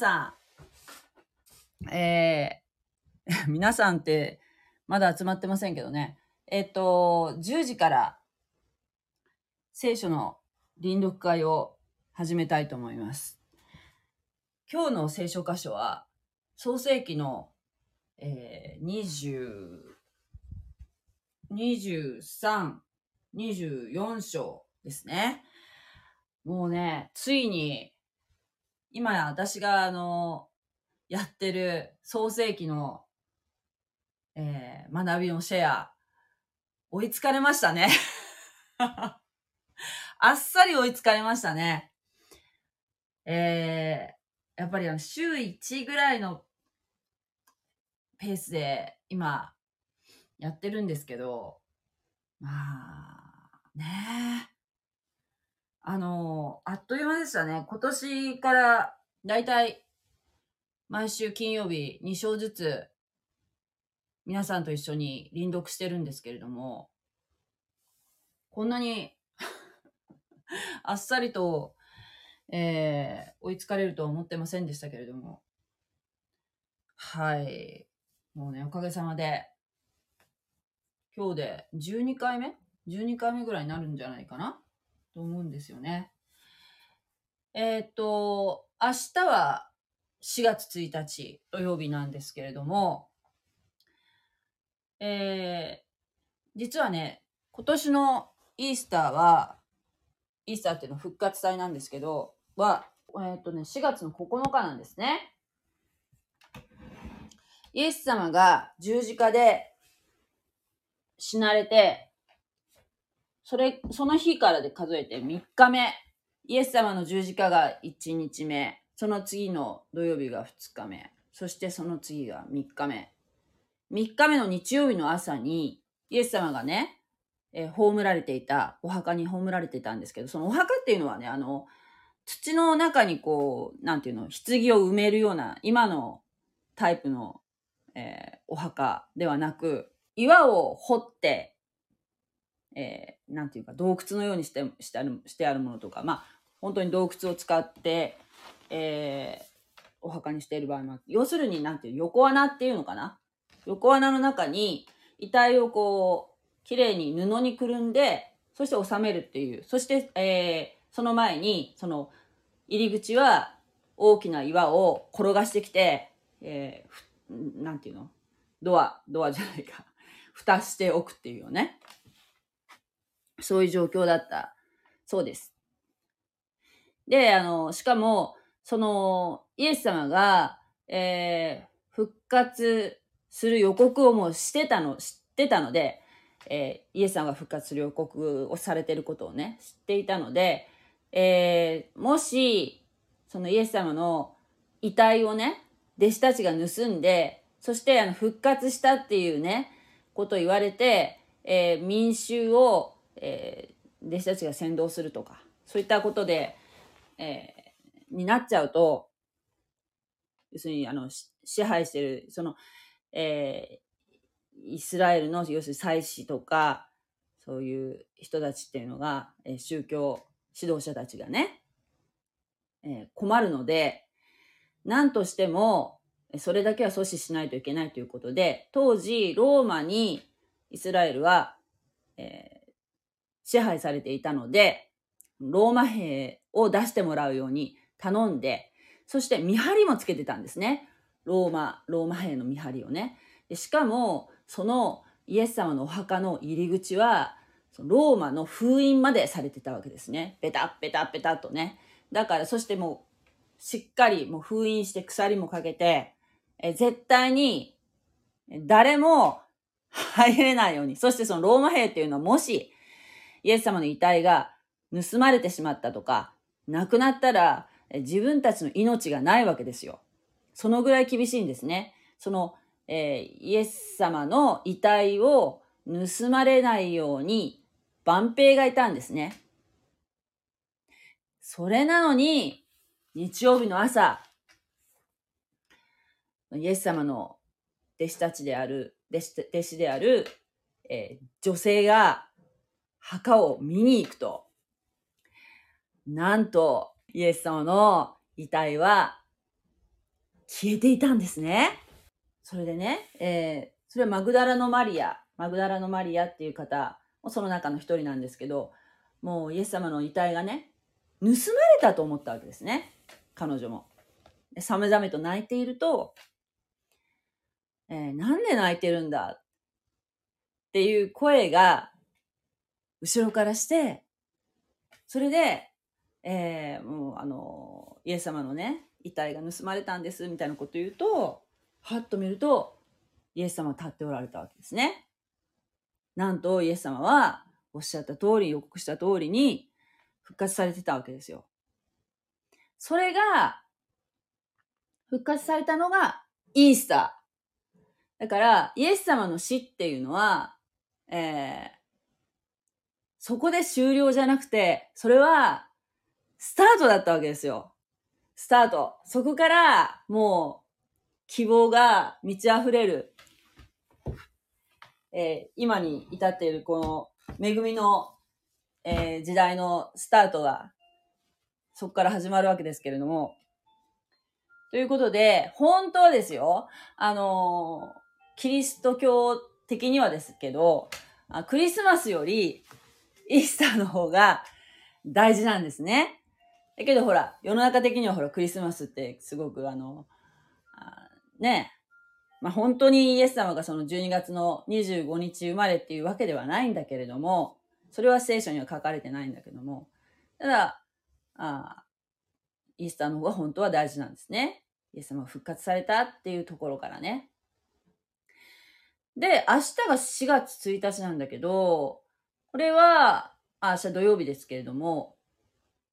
さん。えー、皆さんって、まだ集まってませんけどね。えっと、10時から、聖書の臨読会を始めたいと思います。今日の聖書箇所は、創世記の、えー、20、23、24章ですね。もうね、ついに、今や私があの、やってる創世記の、えー学びのシェア、追いつかれましたね。あっさり追いつかれましたね。えー、やっぱりあの週1ぐらいのペースで今やってるんですけど、まあ、ねえ。あの、あっという間でしたね。今年からだいたい毎週金曜日2章ずつ皆さんと一緒に臨読してるんですけれども、こんなに あっさりと、えー追いつかれるとは思ってませんでしたけれども。はい。もうね、おかげさまで、今日で12回目 ?12 回目ぐらいになるんじゃないかな？と思うんですよね。えーっと、明日は4月1日土曜日なんですけれども、えー実はね、今年のイースターは、イースターっていうのは復活祭なんですけど、は、えーっとね、4月の9日なんですね。イエス様が十字架で死なれて、それ、その日からで数えて3日目。イエス様の十字架が1日目。その次の土曜日が2日目。そしてその次が3日目。3日目の日曜日の朝に、イエス様がね、えー葬られていた、お墓に葬られていたんですけど、そのお墓っていうのはね、あの、土の中にこう、なんていうの、棺を埋めるような、今のタイプの、えーお墓ではなく、岩を掘って、えーなんていうか、洞窟のようにしてしてあるしてあるものとか、まあ、本当に洞窟を使って、えーお墓にしている場合もあって、要するに、なんていう、横穴っていうのかな？横穴の中に、遺体をこう、綺麗に布にくるんで、そして収めるっていう。そして、えーその前に、その、入り口は大きな岩を転がしてきて、えーふなんていうの？ドア、ドアじゃないか。蓋しておくっていうよね。そういう状況だった。そうです。で、あの、しかも、その、イエス様が、えー復活する予告をもうしてたの、知ってたので、えーイエス様が復活する予告をされてることをね、知っていたので、えーもし、そのイエス様の遺体をね、弟子たちが盗んで、そしてあの復活したっていうね、ことを言われて、えー民衆を、えー弟子たちが先導するとか、そういったことで、えーになっちゃうと、要するに、あの、支配してる、その、えーイスラエルの、要するに祭司とか、そういう人たちっていうのが、えー宗教指導者たちがね、えー困るので、何としても、それだけは阻止しないといけないということで、当時、ローマにイスラエルは、支配されていたので、ローマ兵を出してもらうように頼んで、そして見張りもつけてたんですね。ローマ、ローマ兵の見張りをね。でしかも、そのイエス様のお墓の入り口は、ローマの封印までされてたわけですね。ベタッベタッベタッとね。だから、そしてもう、しっかりもう封印して鎖もかけて、え絶対に誰も入れないように。そしてそのローマ兵っていうのはもし、イエス様の遺体が盗まれてしまったとか、亡くなったら自分たちの命がないわけですよ。そのぐらい厳しいんですね。その、えー、イエス様の遺体を盗まれないように万兵がいたんですね。それなのに、日曜日の朝、イエス様の弟子たちである、弟子弟子である、えー、女性が墓を見に行くと、なんと、イエス様の遺体は消えていたんですね。それでね、えー、それはマグダラのマリア、マグダラのマリアっていう方その中の一人なんですけど、もうイエス様の遺体がね、盗まれたと思ったわけですね。彼女も。寒々と泣いていると、えー、なんで泣いてるんだっていう声が後ろからして、それで、えー、もうあの、イエス様のね、遺体が盗まれたんですみたいなこと言うと、はっと見ると、イエス様は立っておられたわけですね。なんとイエス様はおっしゃった通り、予告した通りに復活されてたわけですよ。それが、復活されたのがイースター。だから、イエス様の死っていうのは、えー、そこで終了じゃなくて、それは、スタートだったわけですよ。スタート。そこから、もう、希望が満ち溢れる、えー、今に至っているこの恵みの、えー、時代のスタートが、そこから始まるわけですけれども、ということで、本当はですよ、あのー、キリスト教的にはですけど、クリスマスより、イースターの方が大事なんですね。だけどほら、世の中的にはほら、クリスマスってすごくあの、あねまあ、本当にイエス様がその12月の25日生まれっていうわけではないんだけれども、それは聖書には書かれてないんだけども、ただ、あイースターの方が本当は大事なんですね。イエス様が復活されたっていうところからね。で、明日が4月1日なんだけど、これは、あ、明日土曜日ですけれども、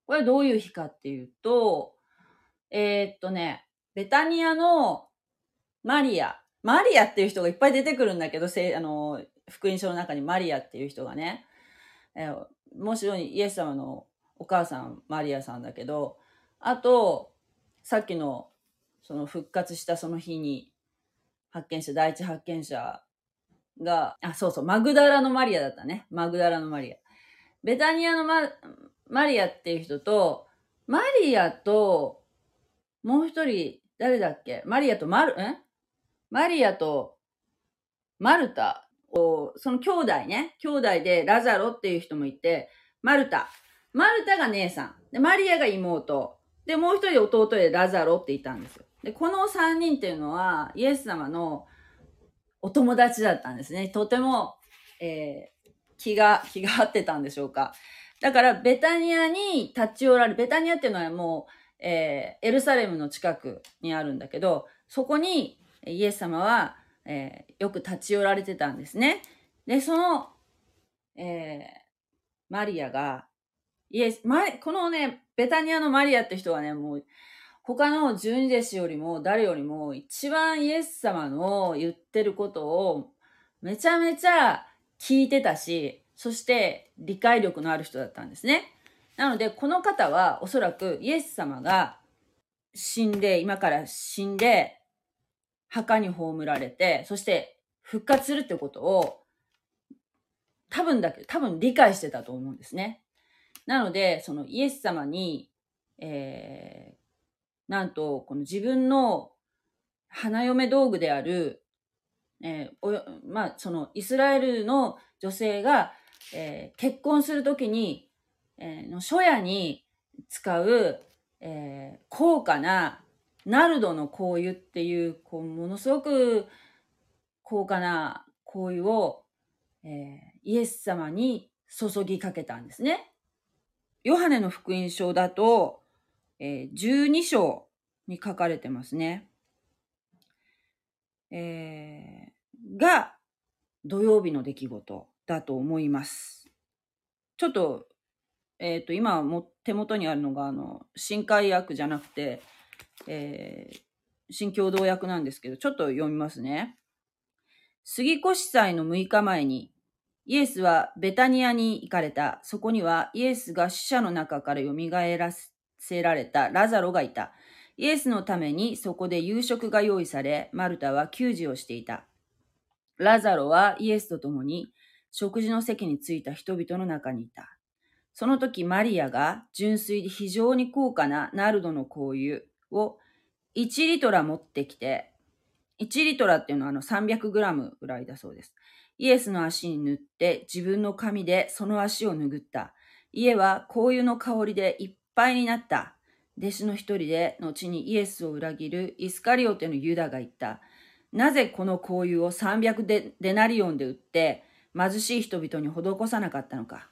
これはどういう日かっていうと、えー、っとね、ベタニアのマリア、マリアっていう人がいっぱい出てくるんだけど、せあの、福音書の中にマリアっていう人がね、えー、もちろんイエス様のお母さん、マリアさんだけど、あと、さっきの、その復活したその日に発見した第一発見者が、あ、そうそう、マグダラのマリアだったね。マグダラのマリア。ベタニアのママリアっていう人と、マリアと、もう一人、誰だっけ？マリアとマル、ん？マリアとマルタを、その兄弟ね、兄弟でラザロっていう人もいて、マルタ。マルタが姉さん。で、マリアが妹。で、もう一人弟でラザロっていたんですよ。で、この三人っていうのは、イエス様のお友達だったんですね。とても、えー、気が、気が合ってたんでしょうか。だから、ベタニアに立ち寄られ、ベタニアっていうのはもう、えー、エルサレムの近くにあるんだけど、そこにイエス様は、えー、よく立ち寄られてたんですね。で、その、え、マリアが、イエス、ま、このね、ベタニアのマリアって人はね、もう、他の十二弟子よりも誰よりも一番イエス様の言ってることをめちゃめちゃ聞いてたし、そして理解力のある人だったんですね。なので、この方はおそらくイエス様が死んで、今から死んで、墓に葬られて、そして復活するってことを多分だけど、多分理解してたと思うんですね。なので、そのイエス様に、えー、なんと、この自分の花嫁道具である、えー、おまあ、そのイスラエルの女性がえー結婚するときに、えーの初夜に使う、えー高価なナルドの香油っていう、こう、ものすごく高価な香油を、えーイエス様に注ぎかけたんですね。ヨハネの福音書だと、えー12章に書かれてますね。えーが、土曜日の出来事だと思います。ちょっと、えっ、と、今も手元にあるのが、あの、新海訳じゃなくて、えー新共同訳なんですけど、ちょっと読みますね。杉越祭の6日前に、イエスはベタニアに行かれた。そこにはイエスが死者の中から蘇らせられたラザロがいた。イエスのためにそこで夕食が用意され、マルタは給仕をしていた。ラザロはイエスと共に食事の席に着いた人々の中にいた。その時マリアが純粋で非常に高価なナルドの香油を1リトラ持ってきて、1リトラっていうのはあの300グラムぐらいだそうです。イエスの足に塗って自分の髪でその足を拭った。家は香油の香りでいっぱいになった。弟子の一人で後にイエスを裏切るイスカリオテのユダが言った。なぜこの香油を300デデナリオンで売って貧しい人々に施さなかったのか。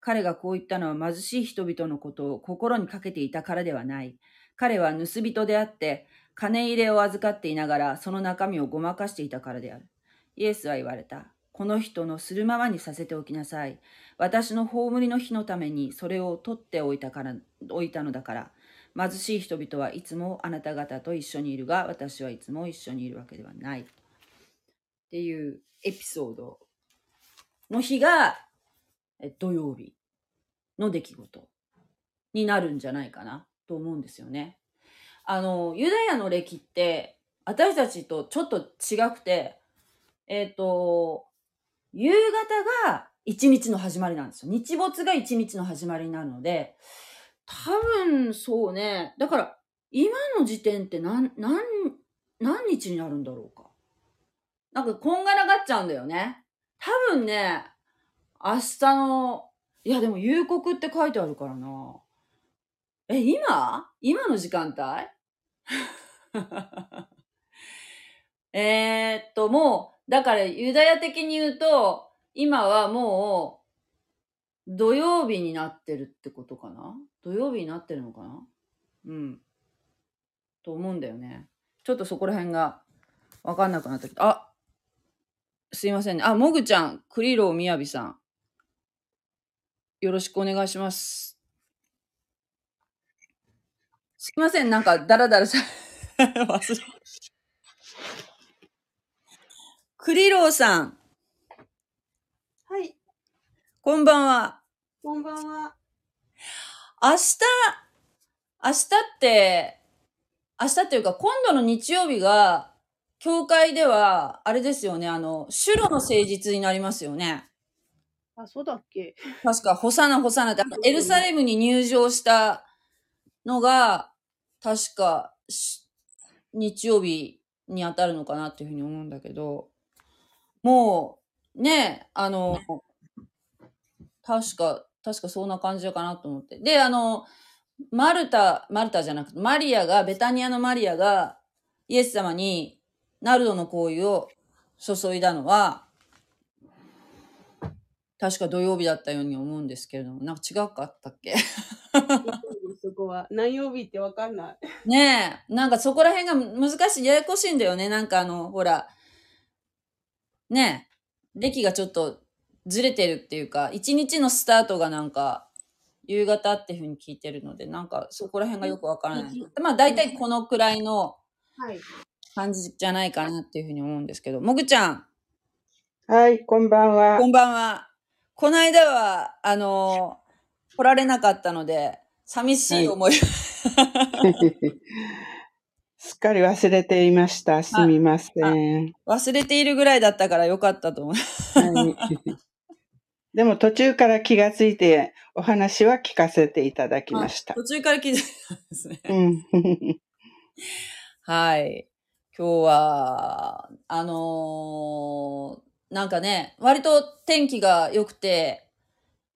彼がこう言ったのは貧しい人々のことを心にかけていたからではない。彼は盗人であって、金入れを預かっていながらその中身をごまかしていたからである。イエスは言われた。この人のするままにさせておきなさい。私の葬りの日のためにそれを取っておいたから、おいたのだから。貧しい人々はいつもあなた方と一緒にいるが、私はいつも一緒にいるわけではない。っていうエピソードの日が土曜日の出来事になるんじゃないかなと思うんですよね。あの、ユダヤの歴って私たちとちょっと違くて、えっ、と、夕方が一日の始まりなんですよ。日没が一日の始まりなので、多分そうね。だから、今の時点って何、何、何日になるんだろうか。なんかこんがらがっちゃうんだよね。多分ね、明日の、いやでも夕刻って書いてあるからな。え、今？今の時間帯？えっと、もう、だからユダヤ的に言うと、今はもう、土曜日になってるってことかな？土曜日になってるのかな？うん。と思うんだよね。ちょっとそこら辺がわかんなくなったけど、あすいませんね。あ、もぐちゃん、クリローみやびさん。よろしくお願いします。すいません、なんか、だらだらさ、忘れ。クリローさん、はい、こんばんは。こんばんは。明日、明日って、明日っていうか、今度の日曜日が、教会では、あれですよね、あの、主路の誠実になりますよね。あ、そうだっけ？確か、ホサナ、ホサナって、エルサレムに入場したのが、確か、し日曜日に当たるのかなっていうふうに思うんだけど、もう、ね、あの、確か、確かそんな感じかなと思って。で、あの、マルタ、マルタじゃなくて、マリアが、ベタニアのマリアが、イエス様に、ナルドの香油を注いだのは、確か土曜日だったように思うんですけれども、なんか違かったっけ？そこは。何曜日ってわかんない。ねえ、なんかそこら辺が難しい、ややこしいんだよね。なんかあの、ほら、ねえ、歴がちょっとずれてるっていうか、一日のスタートがなんか、夕方っていうふうに聞いてるので、なんかそこら辺がよくわからない。まあ大体このくらいのはい。感じじゃないかなっていうふうに思うんですけど、もぐちゃん、はい、こんばんはこ。んばんは。この間は、あの、来られなかったので、寂しい思い、すっかり忘れていました。すみません。忘れているぐらいだったからよかったと思う。はい、でも途中から気がついてお話は聞かせていただきました。途中から気づいたんですね。うん、はい。今日は、あのーなんかね、割と天気が良くて、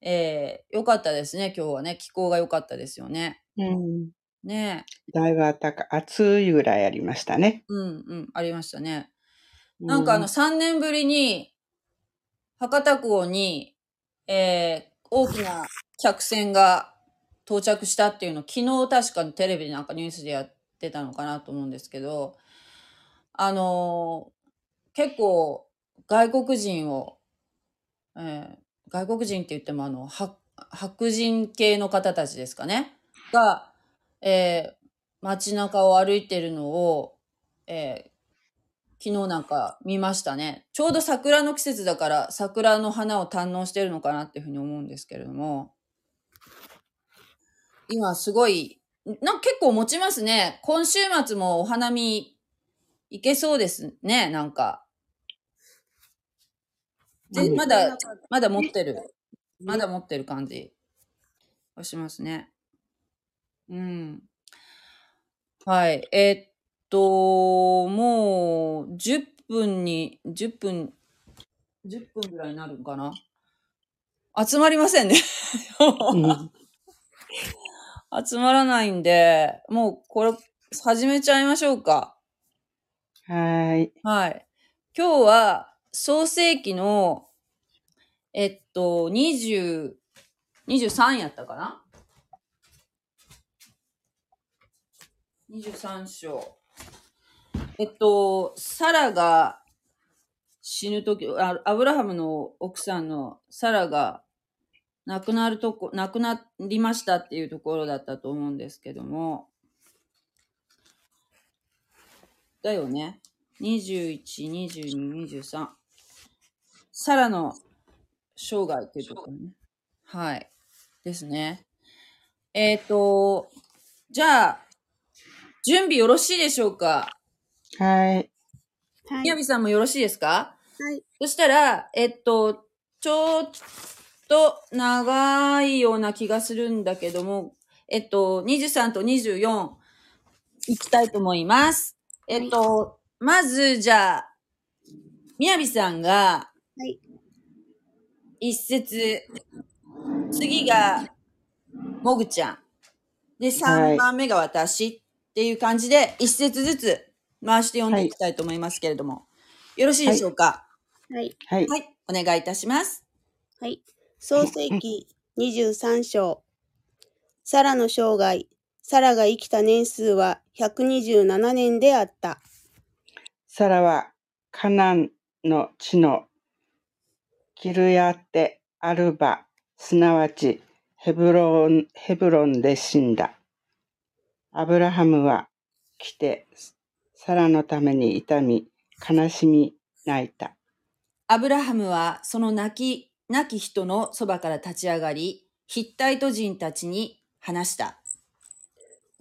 えー、よかったですね、今日はね。気候が良かったですよね。うん。ねだいぶ暖か、暑いぐらいありましたね。うんうん、ありましたね。なんかあの、う3年ぶりに、博多港に、えー、大きな客船が到着したっていうの、昨日確かにテレビでなんかニュースでやってたのかなと思うんですけど、あのー結構外国人を、えー外国人って言ってもあの、白白人系の方たちですかね、が、えー街中を歩いてるのを、えー昨日なんか見ましたね。ちょうど桜の季節だから桜の花を堪能してるのかなっていうふうに思うんですけれども、今すごい、なんか結構持ちますね。今週末もお花見行けそうですね、なんか。でうんまだ、まだ持ってる。まだ持ってる感じがしますね。うん。はい。えーっと、もう10分に、10分、10分ぐらいになるんかな？集まりませんね。うん 集まらないんで、もうこれ始めちゃいましょうか。はい。はい。今日は創世記の、えっと、20、23やったかな？?23 章。えっと、サラが死ぬとき、アブラハムの奥さんのサラが亡くなるとこ、亡くなりましたっていうところだったと思うんですけども、だよね。21、22、23。サラの生涯っていうところね。はい。ですね。えっ、と、じゃあ、準備よろしいでしょうか？はい。はい。みやびさんもよろしいですか？はい。そしたら、えっと、ちょっと長いような気がするんだけども、えっと、23と24いきたいと思います。えっと、まず、じゃあ、みやびさんが、はい。一節、次が、もぐちゃん。で、はい3番目が私っていう感じで、一節ずつ回して読んでいきたいと思いますけれども、よろしいでしょうか？はい。はい。はい、お願いいたします。はい。創世記23章。サラの生涯。サラが生きた年数は127年であった。サラはカナンの地のキルヤテ・アルバ、すなわちヘブロンヘブロンで死んだ。アブラハムは来てサラのために痛み、悲しみ、泣いた。アブラハムはその亡き、亡き人のそばから立ち上がり、ヒッタイト人たちに話した。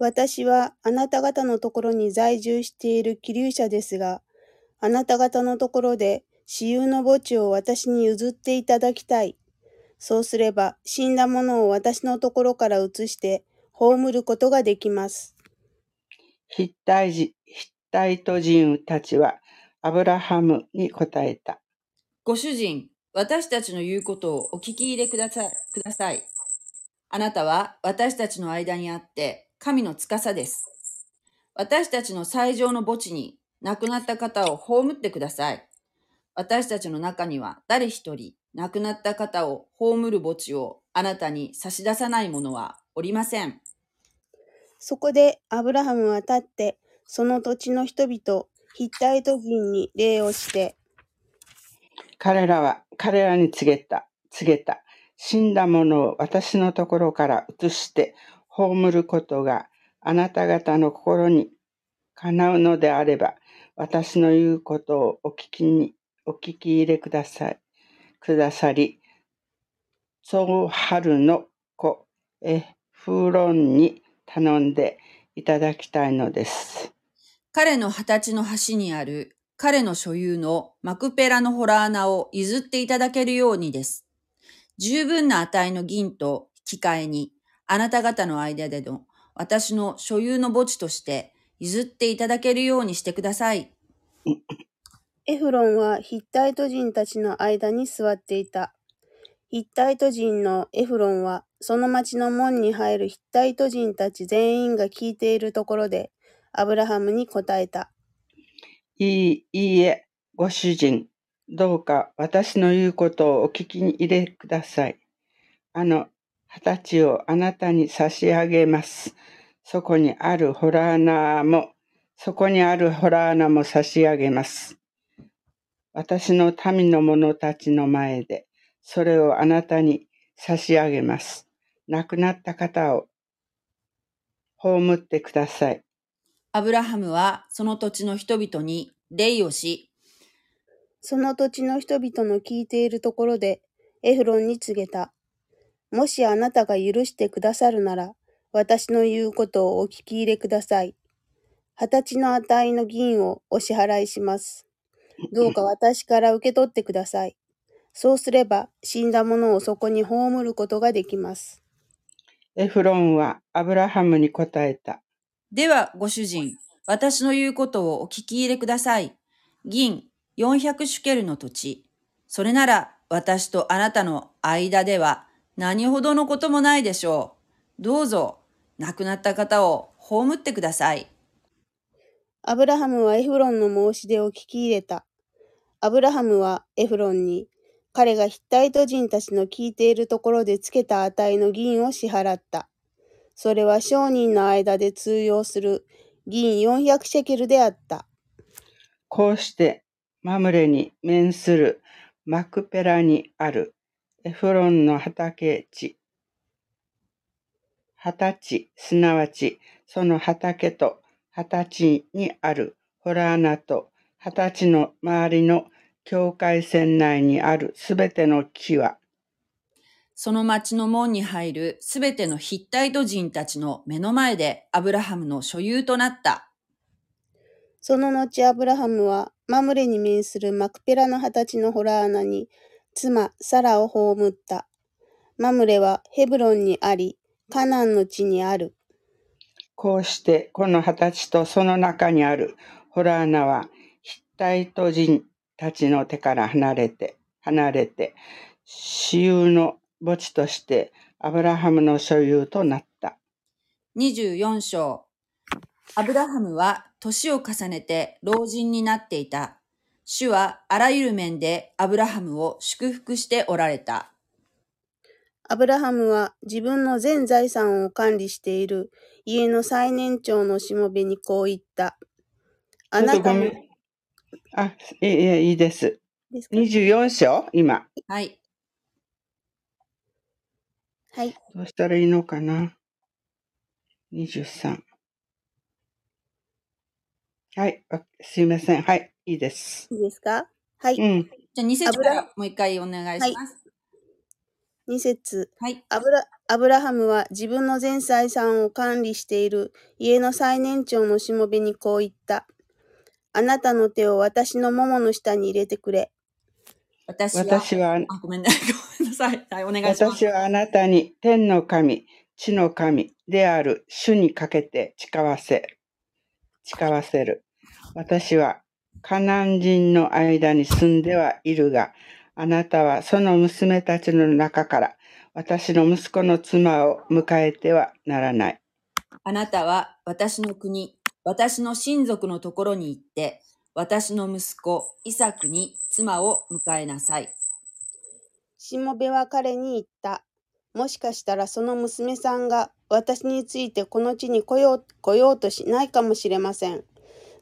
私はあなた方のところに在住している気流者ですが、あなた方のところで私有の墓地を私に譲っていただきたい。そうすれば死んだ者を私のところから移して葬ることができます。ヒッタイジヒッタイト人たちはアブラハムに答えた。ご主人、私たちの言うことをお聞き入れください。ください。あなたは私たちの間にあって神の司です。私たちの最上の墓地に亡くなった方を葬ってください。私たちの中には誰一人亡くなった方を葬る墓地をあなたに差し出さない者はおりません。そこでアブラハムは立って、その土地の人々、ヒッタイト人に礼をして、彼らは彼らに告げた、告げた。死んだ者を私のところから移して葬ることがあなた方の心にかなうのであれば、私の言うことをお聞きに、お聞き入れください。くださり、ゾウハルの子エフロンに頼んでいただきたいのです。彼の二十歳の橋にある彼の所有のマクペラのホラー穴を譲っていただけるようにです。十分な値の銀と引き換えに、あなた方の間での私の所有の墓地として譲っていただけるようにしてください。エフロンはヒッタイト人たちの間に座っていた。ヒッタイト人のエフロンは、その町の門に入るヒッタイト人たち全員が聞いているところで、アブラハムに答えた。いい、いいえ、ご主人。どうか私の言うことをお聞きに入れください。あの二十歳をあなたに差し上げます。そこにあるホラー穴も、そこにあるホラー穴も差し上げます。私の民の者たちの前で、それをあなたに差し上げます。亡くなった方を葬ってください。アブラハムはその土地の人々に礼をし、その土地の人々の聞いているところで、エフロンに告げた。もしあなたが許してくださるなら、私の言うことをお聞き入れください。二十歳の値の銀をお支払いします。どうか私から受け取ってください。そうすれば死んだ者をそこに葬ることができます。エフロンはアブラハムに答えた。では、ご主人、私の言うことをお聞き入れください。銀400シュケルの土地。それなら私とあなたの間では何ほどのこともないでしょう。どうぞ、亡くなった方を葬ってください。アブラハムはエフロンの申し出を聞き入れた。アブラハムはエフロンに、彼がヒッタイト人たちの聞いているところでつけた値の銀を支払った。それは商人の間で通用する銀400シェケルであった。こうしてマムレに面するマクペラにあるエフロンの畑地、畑地、すなわちその畑と畑地にあるホラーナと畑地の周りの境界線内にあるすべての木は、その町の門に入るすべてのヒッタイト人たちの目の前でアブラハムの所有となった。その後アブラハムはマムレに面するマクペラの二十歳のホラー穴に妻サラを葬った。マムレはヘブロンにあり、カナンの地にある。こうしてこの二十歳とその中にあるホラー穴はヒッタイト人たちの手から離れて、離れて、私有の墓地としてアブラハムの所有となった。24章アブラハムは年を重ねて老人になっていた。主はあらゆる面でアブラハムを祝福しておられた。アブラハムは自分の全財産を管理している家の最年長のしもべにこう言った。あなたも。あ、いいいいです。です24章？今。はい。はい。どうしたらいいのかな ?23。はい。すいません。はい。いいです。いいですか？はい。うん。じゃあ2節からもう一回お願いします。はい、2節はい。アブラアブラハムは自分の全財産を管理している家の最年長のしもべにこう言った。あなたの手を私の桃の下に入れてくれ。私は、私はあごめんなさい。はい、お願いします。私はあなたに天の神、地の神である主にかけて誓わせ誓わせる。私はカナン人の間に住んではいるが、あなたはその娘たちの中から私の息子の妻を迎えてはならない。あなたは私の国、私の親族のところに行って、私の息子イサクに妻を迎えなさい。しもべは彼に言った。もしかしたらその娘さんが私についてこの地に来よう来ようとしないかもしれません。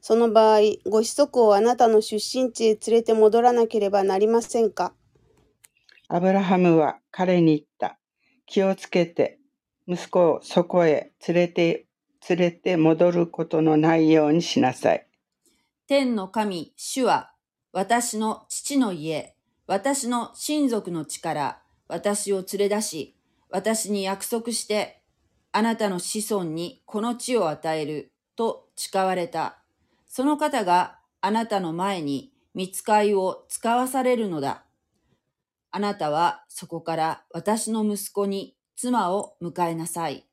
その場合、ご子息をあなたの出身地へ連れて戻らなければなりませんか？アブラハムは彼に言った。気をつけて、息子をそこへ連れて、連れて戻ることのないようにしなさい。天の神、主は、私の父の家、私の親族の地から私を連れ出し、私に約束して、あなたの子孫にこの地を与えると誓われた。その方があなたの前に見つかいを使わされるのだ。あなたはそこから私の息子に妻を迎えなさい。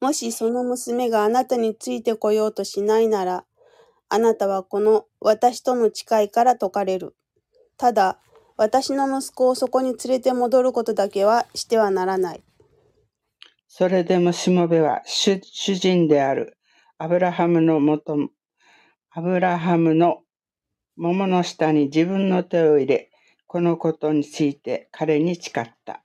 もしその娘があなたについてこようとしないなら、あなたはこの私との誓いから解かれる。ただ、私の息子をそこに連れて戻ることだけはしてはならない。それでもしもべは主主人であるアブラハムのもと、アブラハムの桃の下に自分の手を入れ、このことについて彼に誓った。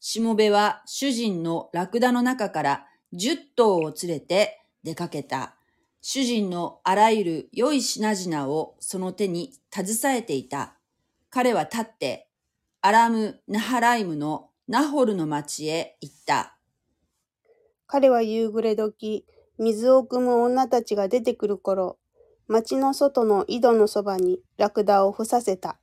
しもべは主人のラクダの中から十頭を連れて出かけた。主人のあらゆる良い品々をその手に携えていた。彼は立って、アラム・ナハライムのナホルの町へ行った。彼は夕暮れ時、水を汲む女たちが出てくる頃、町の外の井戸のそばにラクダを伏させた。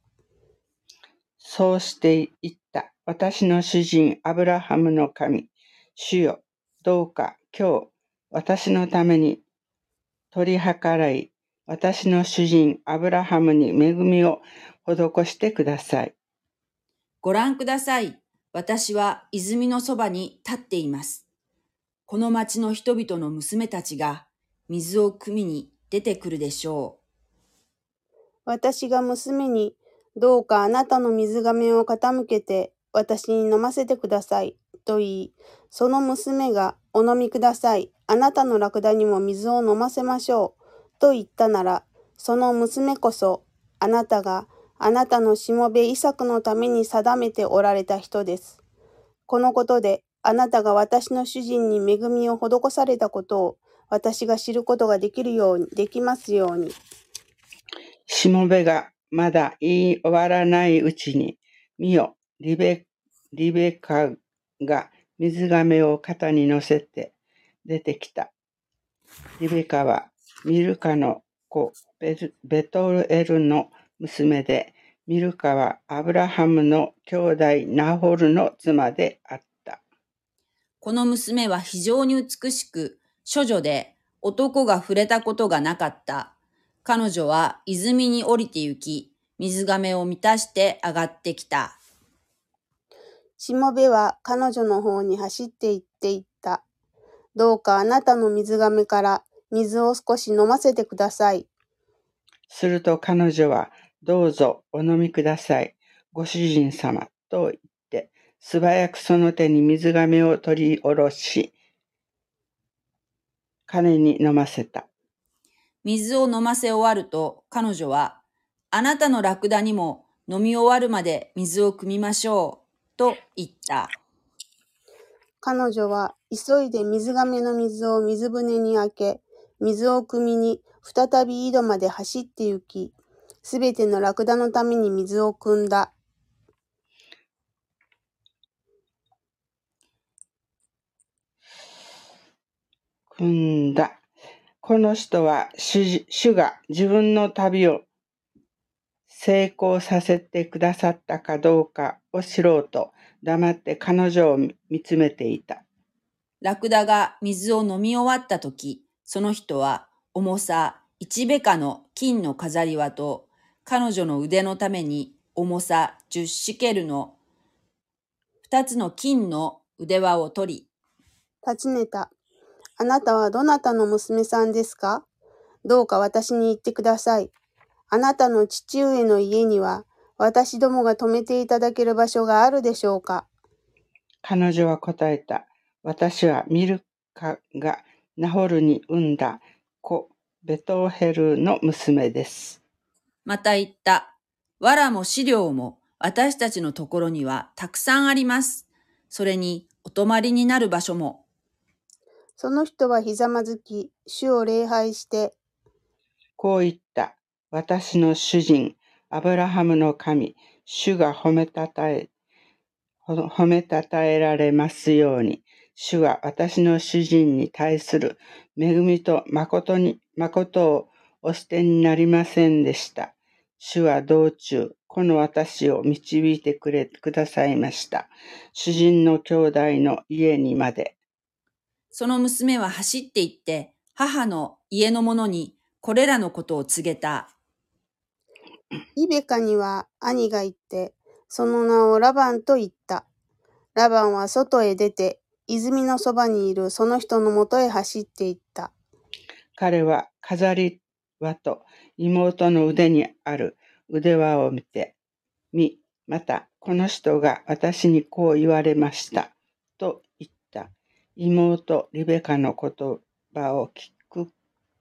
そうして言った。私の主人アブラハムの神、主よ、どうか今日私のために取り計らい、私の主人アブラハムに恵みを施してください。ご覧ください。私は泉のそばに立っています。この町の人々の娘たちが水を汲みに出てくるでしょ私が娘に、どうかあなたの水亀を傾けて私に飲ませてください。と言い、その娘がお飲みください。あなたのラクダにも水を飲ませましょう。と言ったなら、その娘こそあなたがあなたのしもべイサクのために定めておられた人です。このことであなたが私の主人に恵みを施されたことを私が知ることができるように、できますように。しもべがまだ言い終わらないうちに、見よ、リベリベカが水亀を肩に乗せて出てきた。リベカはミルカの子ベトルエルの娘で、ミルカはアブラハムの兄弟ナホルの妻であった。この娘は非常に美しく、処女で男が触れたことがなかった。彼女は泉に降りて行き、水亀を満たして上がってきた。しもべは彼女の方に走って行って言った。どうかあなたの水亀から水を少し飲ませてください。すると彼女は、どうぞお飲みください。ご主人様と言って、素早くその手に水亀を取り下ろし、彼に飲ませた。水を飲ませ終わると彼女は、あなたのラクダにも飲み終わるまで水を汲みましょう、と言った。彼女は急いで水亀の水を水舟に開け、水を汲みに再び井戸まで走って行き、すべてのラクダのために水を汲んだ。組んだ。この人は主主が自分の旅を成功させてくださったかどうかを知ろうと黙って彼女を見つめていた。ラクダが水を飲み終わったとき、その人は重さ1ベカの金の飾り輪と彼女の腕のために重さ10シケルの2つの金の腕輪を取り、尋ねた。あなたはどなたの娘さんですかどうか私に言ってください。あなたの父上の家には私どもが泊めていただける場所があるでしょうか？彼女は答えた。私はミルカがナホルに産んだ子ベトヘルの娘です。また言った。藁も飼料も私たちのところにはたくさんあります。それにお泊まりになる場所も。その人はひざまずき、主を礼拝して、こう言った。私の主人、アブラハムの神、主が褒めたたえ、褒めたたえられますように、主は私の主人に対する恵みと誠に、誠をお捨てになりませんでした。主は道中、この私を導いてくれ、くださいました。主人の兄弟の家にまで。その娘は走って行って、母の家の者にこれらのことを告げた。リベカには兄がいて、その名をラバンと言った。ラバンは外へ出て、泉のそばにいるその人のもとへ走って行った。彼は飾り輪と妹の腕にある腕輪を見て、み、また、この人が私にこう言われました。と言った。妹リベカの言葉を聞く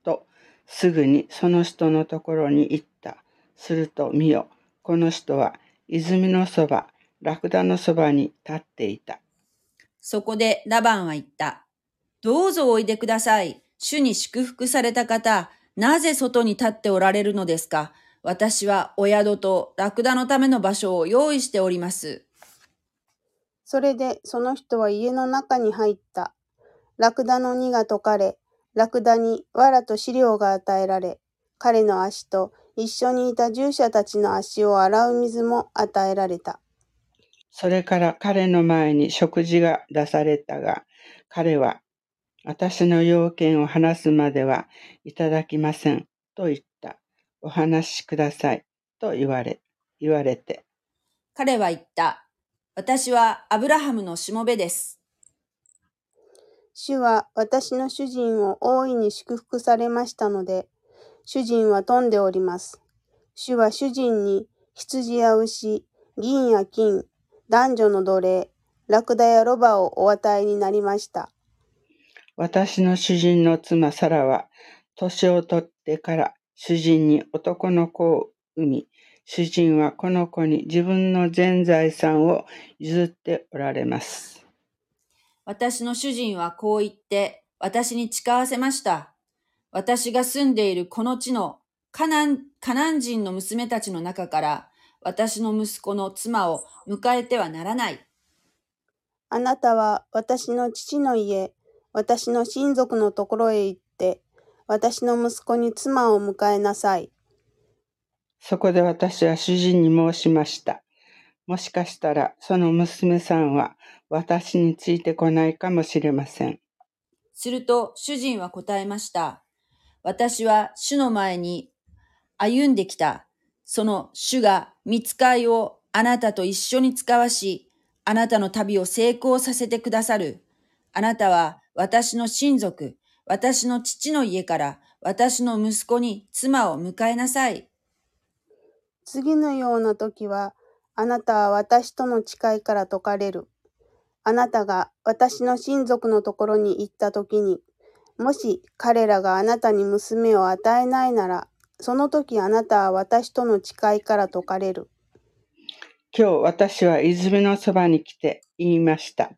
と、すぐにその人のところに行った。すると見よ、この人は泉のそば、ラクダのそばに立っていた。そこでラバンは言った。どうぞおいでください。主に祝福された方、なぜ外に立っておられるのですか私はお宿とラクダのための場所を用意しております。それでその人は家の中に入った。ラクダの荷が解かれ、ラクダに藁と飼料が与えられ、彼の足と一緒にいた従者たちの足を洗う水も与えられた。それから彼の前に食事が出されたが、彼は、私の要件を話すまではいただきません、と言った。お話しください、と言われ、言われて。彼は言った。私はアブラハムのしもべです。主は私の主人を大いに祝福されましたので、主人は富んでおります。主は主人に羊や牛、銀や金、男女の奴隷、ラクダやロバをお与えになりました。私の主人の妻サラは、年を取ってから主人に男の子を産み、主人はこの子に自分の全財産を譲っておられます。私の主人はこう言って私に誓わせました。私が住んでいるこの地のカナンカナン人の娘たちの中から私の息子の妻を迎えてはならない。あなたは私の父の家、私の親族のところへ行って、私の息子に妻を迎えなさい。そこで私は主人に申しました。もしかしたらその娘さんは私についてこないかもしれません。すると主人は答えました。私は主の前に歩んできた。その主が見つかいをあなたと一緒に使わし、あなたの旅を成功させてくださる。あなたは私の親族、私の父の家から私の息子に妻を迎えなさい。次のような時は、あなたは私との誓いから解かれる。あなたが私の親族のところに行った時に、もし彼らがあなたに娘を与えないなら、その時あなたは私との誓いから解かれる。今日私は泉のそばに来て言いました。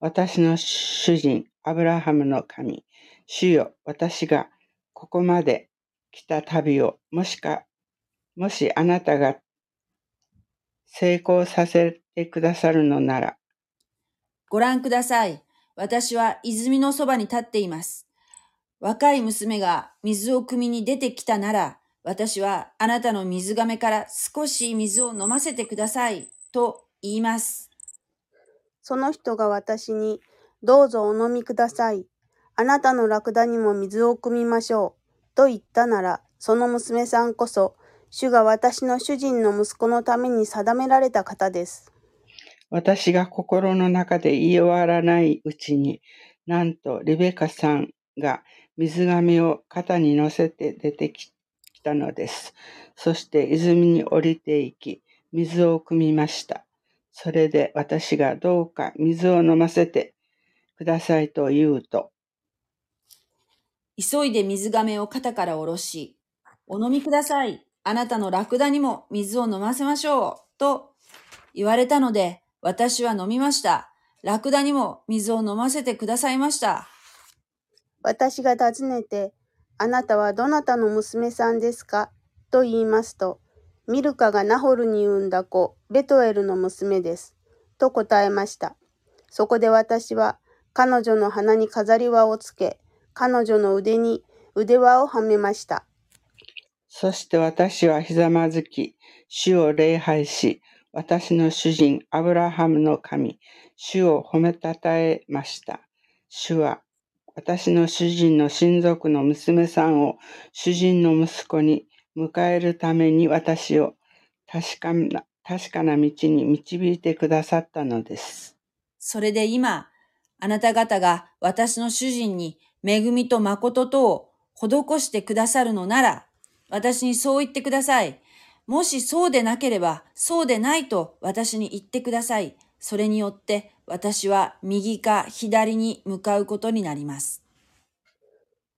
私の主人、アブラハムの神、主よ、私がここまで来た旅を、もしか、もしあなたが成功させてくださるのなら、ご覧ください。私は泉のそばに立っています。若い娘が水を汲みに出てきたなら、私はあなたの水亀から少し水を飲ませてください。と言います。その人が私に、どうぞお飲みください。あなたのラクダにも水を汲みましょう。と言ったなら、その娘さんこそ、主が私の主人の息子のために定められた方です。私が心の中で言い終わらないうちに、なんとリベカさんが水亀を肩に乗せて出てきたのです。そして泉に降りていき、水を汲みました。それで私がどうか水を飲ませてくださいと言うと、急いで水亀を肩から下ろし、お飲みください。あなたのラクダにも水を飲ませましょう。と言われたので、私は飲みました。ラクダにも水を飲ませてくださいました。私が尋ねて、あなたはどなたの娘さんですか？と言いますと、ミルカがナホルに産んだ子、ベトエルの娘です。と答えました。そこで私は、彼女の鼻に飾り輪をつけ、彼女の腕に腕輪をはめました。そして私はひざまずき、主を礼拝し、私の主人アブラハムの神、主を褒めたたえました。主は私の主人の親族の娘さんを主人の息子に迎えるために私を確かな確かな道に導いてくださったのです。それで今、あなた方が私の主人に恵みと誠とを施してくださるのなら、私にそう言ってください。もしそうでなければ、そうでないと私に言ってください。それによって私は右か左に向かうことになります。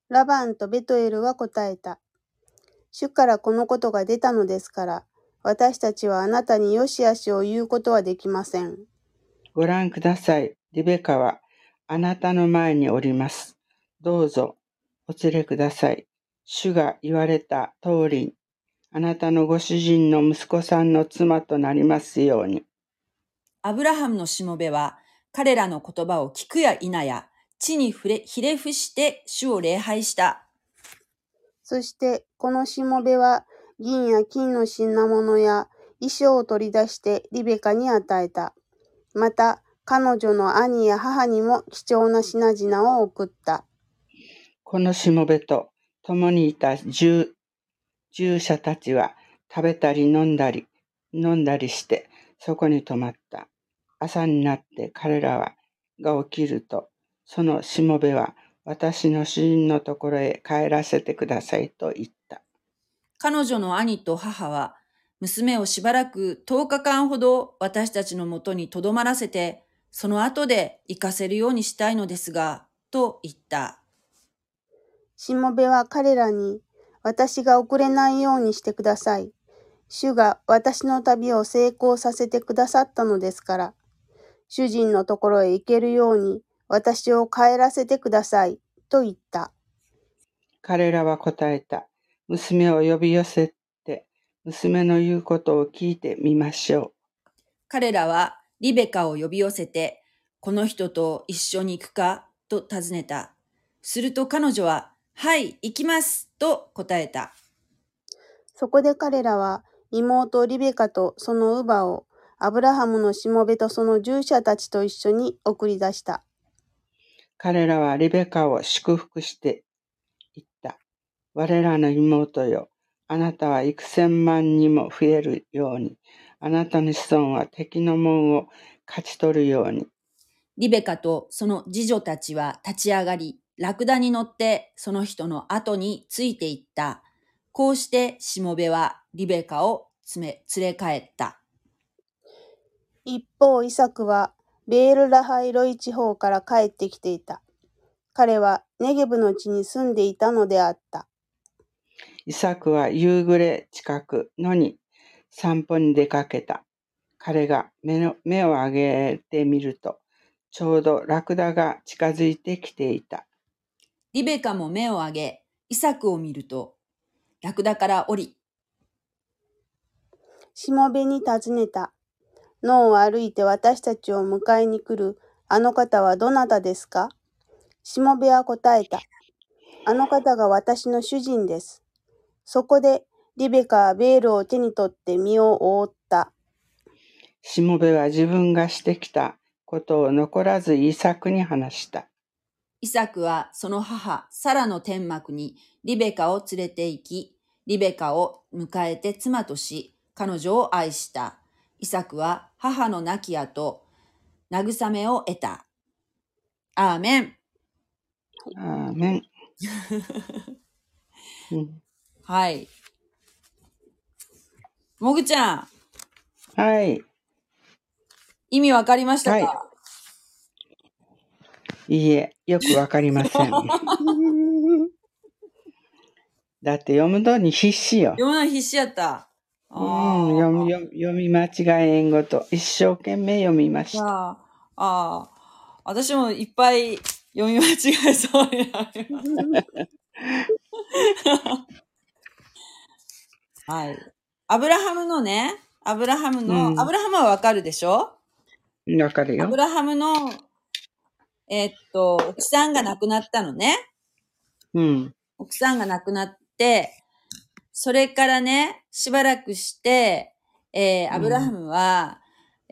ラバンとベトエルは答えた。主からこのことが出たのですから、私たちはあなたによしあしを言うことはできません。ご覧ください。リベカはあなたの前におります。どうぞお連れください。主が言われた通り、あなたのご主人の息子さんの妻となりますように。アブラハムのしもべは彼らの言葉を聞くや否や、地に触れひれ伏して主を礼拝した。そして、このしもべは、銀や金の品物や衣装を取り出してリベカに与えた。また、彼女の兄や母にも貴重な品々を送った。このしもべと共にいた従従者たちは食べたり飲んだり、飲んだりしてそこに泊まった。朝になって彼らはが起きると、そのしもべは私の主人のところへ帰らせてくださいと言った。彼女の兄と母は、娘をしばらく10日間ほど私たちのもとに留まらせて、その後で行かせるようにしたいのですが、と言った。しもべは彼らに、私が遅れないようにしてください。主が私の旅を成功させてくださったのですから、主人のところへ行けるように私を帰らせてください。と言った。彼らは答えた。娘を呼び寄せて、娘の言うことを聞いてみましょ彼らはリベカを呼び寄せて、この人と一緒に行くかと尋ねた。すると彼女は、はい、行きますと答えた。そこで彼らは妹リベカとその乳母をアブラハムのしもべとその従者たちと一緒に送り出した。う。彼らはリベカを祝福して言った。我らの妹よ、あなたは幾千万にも増えるように、あなたの子孫は敵の門を勝ち取るように。リベカとその次女たちは立ち上がり、ラクダに乗ってその人の後について行った。こうしてしもべはリベカを連れ帰った。一方、イサクはベールラハイロイ地方から帰ってきていた。彼はネゲブの地に住んでいたのであった。イサクは夕暮れ近くのに散歩に出かけた。彼が目の目を上げてみると、ちょうどラクダが近づいてきていた。リベカも目を上げ、イサクを見ると、ラクダから降り、しもべに尋ねた。野を歩いて私たちを迎えに来るあの方はどなたですか？しもべは答えた。あの方が私の主人です。そこでリベカはベールを手に取って身を覆った。しもべは自分がしてきたことを残らずイサクに話した。イサクはその母、サラの天幕にリベカを連れて行き、リベカを迎えて妻とし、彼女を愛した。イサクは母の亡き後、慰めを得た。アーメン。アーメン。うんはい。もぐちゃん、はい。意味わかりましたか、はいいいえ、よくわかりません。だって読むのに必死よ。読むの必死やった。あうん、ー読み読み間違えんごと一生懸命読みました。ああ、私もいっぱい読み間違えそうになります。はい。アブラハムのね、アブラハムの、うんアブラハムはわかるでしょ？わかるよアブ。ラハムの、えーっと、奥さんが亡くなったのね。うん。奥さんが亡くなって、それからね、しばらくして、えーアブラハムは、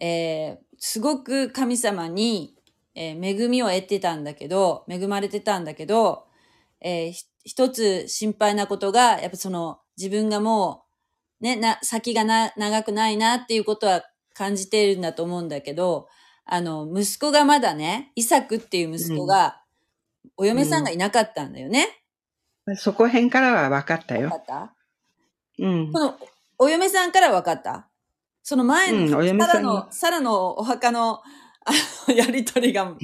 えーすごく神様に、えー恵みを得てたんだけど、恵まれてたんだけど、えーひ一つ心配なことが、やっぱその自分がもう、ね、な、先がな、長くないなっていうことは感じているんだと思うんだけど、あの、息子がまだね、イサクっていう息子が、お嫁さんがいなかったんだよね。そこへんからは分かったよわか。った？うんこ。のお嫁さんから分かった？その前の、うんサラの、サラのお墓の、あの、やりとりが、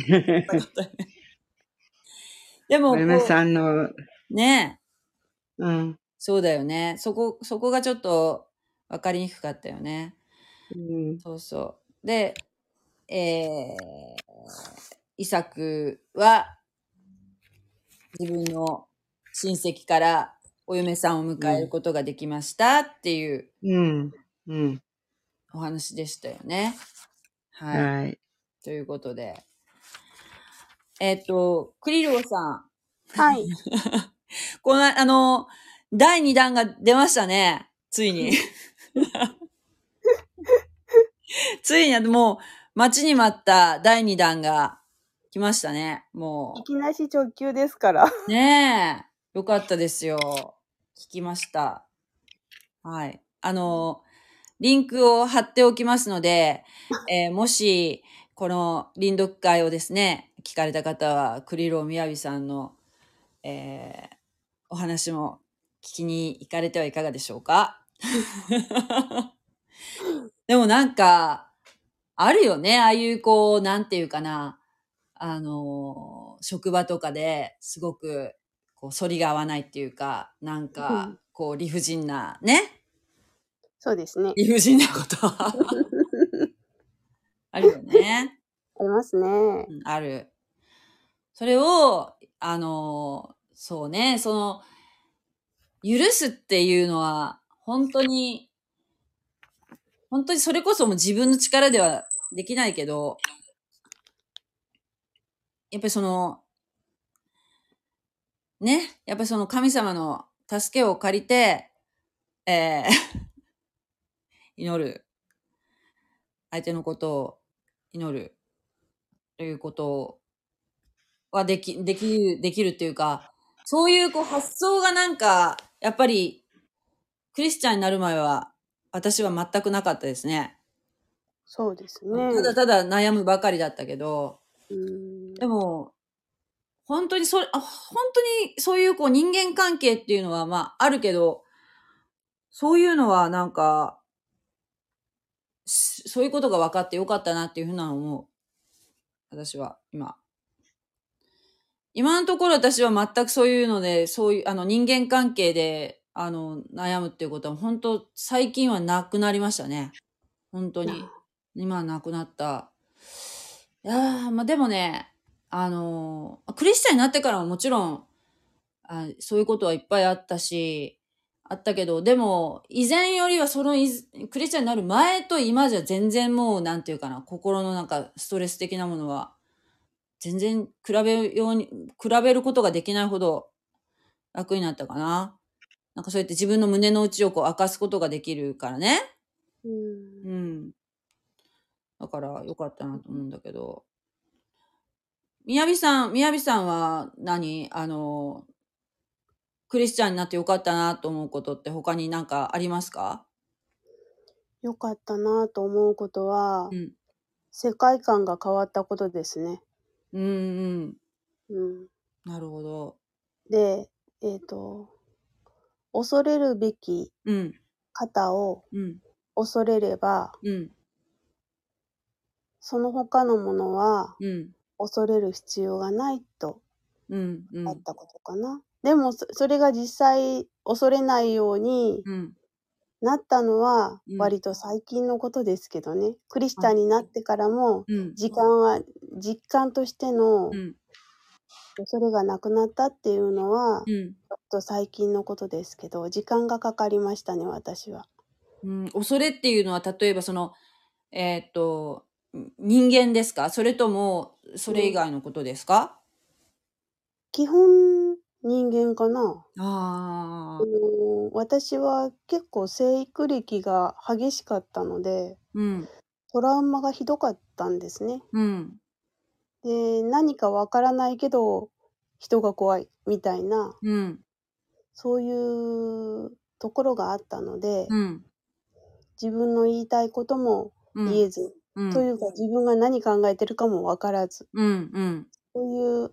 でもお嫁さんの、ねえ、うん。そうだよね。そこ、そこがちょっと分かりにくかったよね。うん。そうそう。で、えー、イサクは自分の親戚からお嫁さんを迎えることができましたっていううん。うん。お話でしたよね。はい。はい。ということで。えっ、と、クリローさん。はい。この、あの、第2弾が出ましたね。ついに。ついに、もう、待ちに待った第2弾が来ましたね。もいきなし直球ですから。う。ねえ。よかったですよ。聞きました。はい。あの、リンクを貼っておきますので、えーもし、この臨読会をですね、聞かれた方は、クリローみやびさんの、えーお話も聞きに行かれてはいかがでしょうか？でもなんか、あるよね。ああいう、こう、なんていうかな。あの、職場とかですごく、こう、反りが合わないっていうか、なんうかん、こう、理不尽な、ね。そうですね。理不尽なこと。あるよね。ありますね。うんある。それを、あの、そうね、その、許すっていうのは、本当に、本当にそれこそもう自分の力ではできないけど、やっぱりその、ね、やっぱりその神様の助けを借りて、えー 祈る。相手のことを祈る。ということはでき、できる、できるっていうか、そういうこう発想がなんか、やっぱり、クリスチャンになる前は、私は全くなかったですね。そうですね。ただただ悩むばかりだったけど、うんでも、本当にそ本当にそういうこう人間関係っていうのはまああるけど、そういうのはなんか、しそういうことが分かってよかったなっていうふうな思う。私は、今。今のところ私は全くそういうので、そういう、あの人間関係で、あの、悩むっていうことは本当最近はなくなりましたね。本当に。今はなくなった。いやー、まあでもね、あのークリスチャンになってからももちろん、あそういうことはいっぱいあったし、あったけど、でも、以前よりはそのクリスチャンになる前と今じゃ全然もう、なんていうかな、心のなんかストレス的なものは、全然比べように、比べることができないほど楽になったかな。なんかそうやって自分の胸の内をこう明かすことができるからね。うんうん。だからよかったなと思うんだけど。みやびさん、みやびさんは何？あの、クリスチャンになってよかったなと思うことって他になんかありますか？よかったなと思うことは、うん。世界観が変わったことですね。うんうん。うん、なるほど。で、えっ、と、恐れるべきうん。方をうん。恐れれば、うん。その他のものはうん。恐れる必要がないとうん。うん。あったことかな。でもそ、それが実際恐れないようにうん。なったのはうん割と最近のことですけどね。クリスチャンになってからもうん。時間は、実感としてのうん。恐れがなくなったっていうのは、ちうん。ょっと最近のことですけど、時間がかかりましたね、私は。うん、恐れっていうのは、例えばその、えーっと、人間ですか？それとも、それ以外のことですか、基本人間かな。ああ私は結構生育歴が激しかったので、うん、トラウマがひどかったんですね。うん、で、何かわからないけど、人が怖いみたいな、うん、そういうところがあったので、うん、自分の言いたいこともうん、言えず、うん、というか自分が何考えてるかもわからず、うん、うん、そういう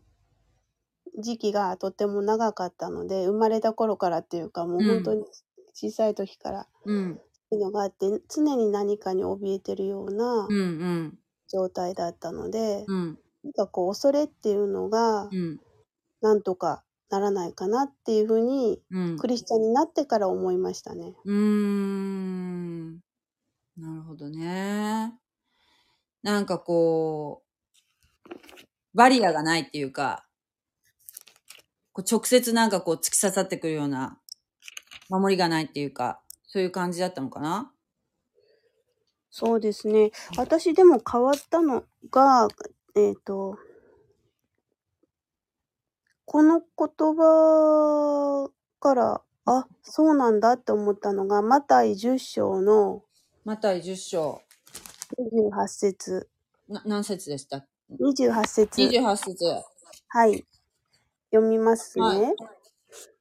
時期がとても長かったので、生まれた頃からっていうか、もう本当に小さい時からうん、いうのがあって、常に何かに怯えてるようなうんうん。状態だったので、うん。なんかこう恐れっていうのがうん。なんとかならないかなっていうふうにうん。クリスチャンになってから思いましたね。うーん。なるほどね。なんかこう、バリアがないっていうか、こう直接なんかこう突き刺さってくるような守りがないっていうか、そういう感じだったのかな？そうですね。私でも変わったのが、えっ、と、この言葉から、あ、そうなんだって思ったのが、マタイ10章のマタイ10章。28節。な何節でした？28節。?28 節。はい。読みますね。はい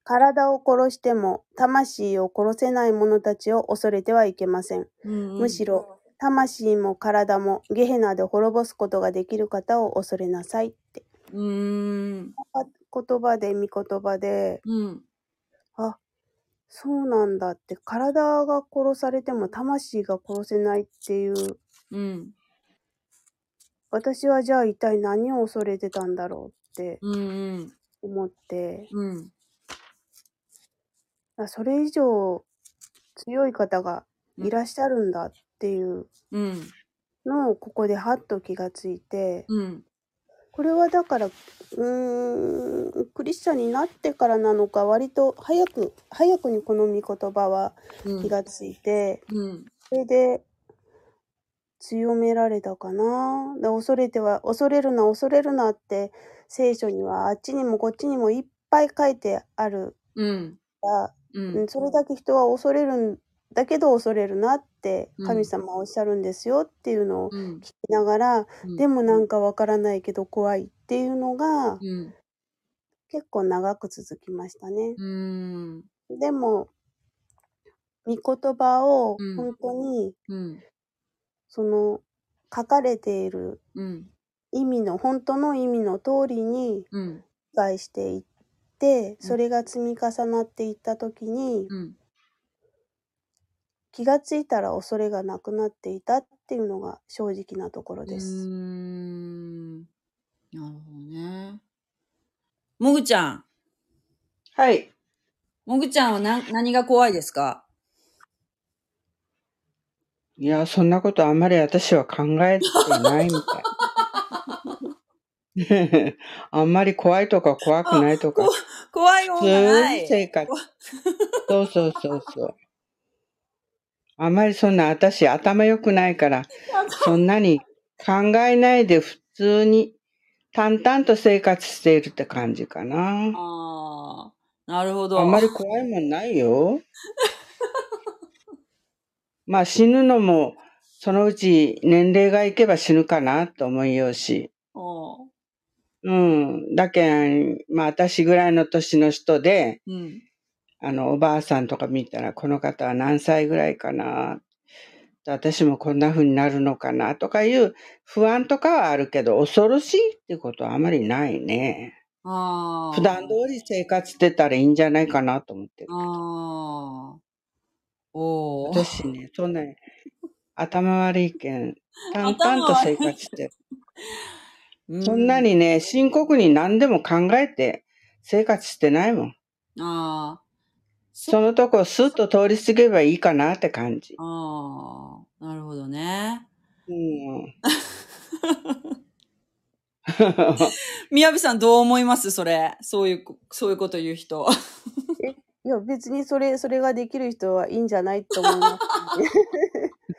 体を殺しても魂を殺せない者たちを恐れてはいけません。むむしろ、魂も体もゲヘナで滅ぼすことができる方を恐れなさいって。うーん。言葉で、見言葉で、うん。あ、そうなんだって、体が殺されても魂が殺せないっていう、うん。私はじゃあ一体何を恐れてたんだろうってうん。うん。思って、うん。あそれ以上強い方がいらっしゃるんだっていううん。のをここでハッと気がついて、うん。これはだから、うーん、クリスチャンになってからなのか、割と早く、早くにこの御言葉はうん。気がついて、うん。それで強められたかな。で恐れては、恐れるな、恐れるなって聖書にはあっちにもこっちにもいっぱい書いてあるうん。が、う。うんんそれだけ人は恐れるんだけど恐れるなってうん神様はおっしゃるんですよっていうのをうん。聞きながら、うんでもなんかわからないけど怖いっていうのがうん。結構長く続きましたね。うん。でも、御言葉をうん本当にうん。その書かれているうん。意味の本当の意味の通りにうん。理解していってそれが積み重なっていった時にうん。気がついたら恐れがなくなっていたっていうのが正直なところです。ん。なるほどね。もぐちゃん。はい。もぐちゃんは何何が怖いですか？いや、そんなことあんまり私は考えてないみたい。あんまり怖いとか怖くないとかあ、怖いも普んがな通にい。生活。そうそうそうそう。あんまりそんな私頭良くないから、そんなに考えないで普通に淡々と生活しているって感じかな。ああ、なるほど。あんまり怖いもんないよ。まあ死ぬのも、そのうち年齢がいけば死ぬかなと思いようし。おううん。だけん、まあ私ぐらいの年の人で、うん。あの、おばあさんとか見たら、この方は何歳ぐらいかな。私もこんな風になるのかなとかいう不安とかはあるけど、恐ろしいってことはあまりないね。普段通り生活してたらいいんじゃないかなと思ってる。ああ。おお。私ね、そんなに頭悪いけん、淡々と生活してる。うそんな。にね、深刻に何でも考えて生活してないもん。ああ。そのとこスッと通り過ぎればいいかなって感じ。ああ。なるほどね。うん。みやびさんどう思います？それ。そういう、そういうこと言う人。いや別にそれそれができる人はいいんじゃないと思います、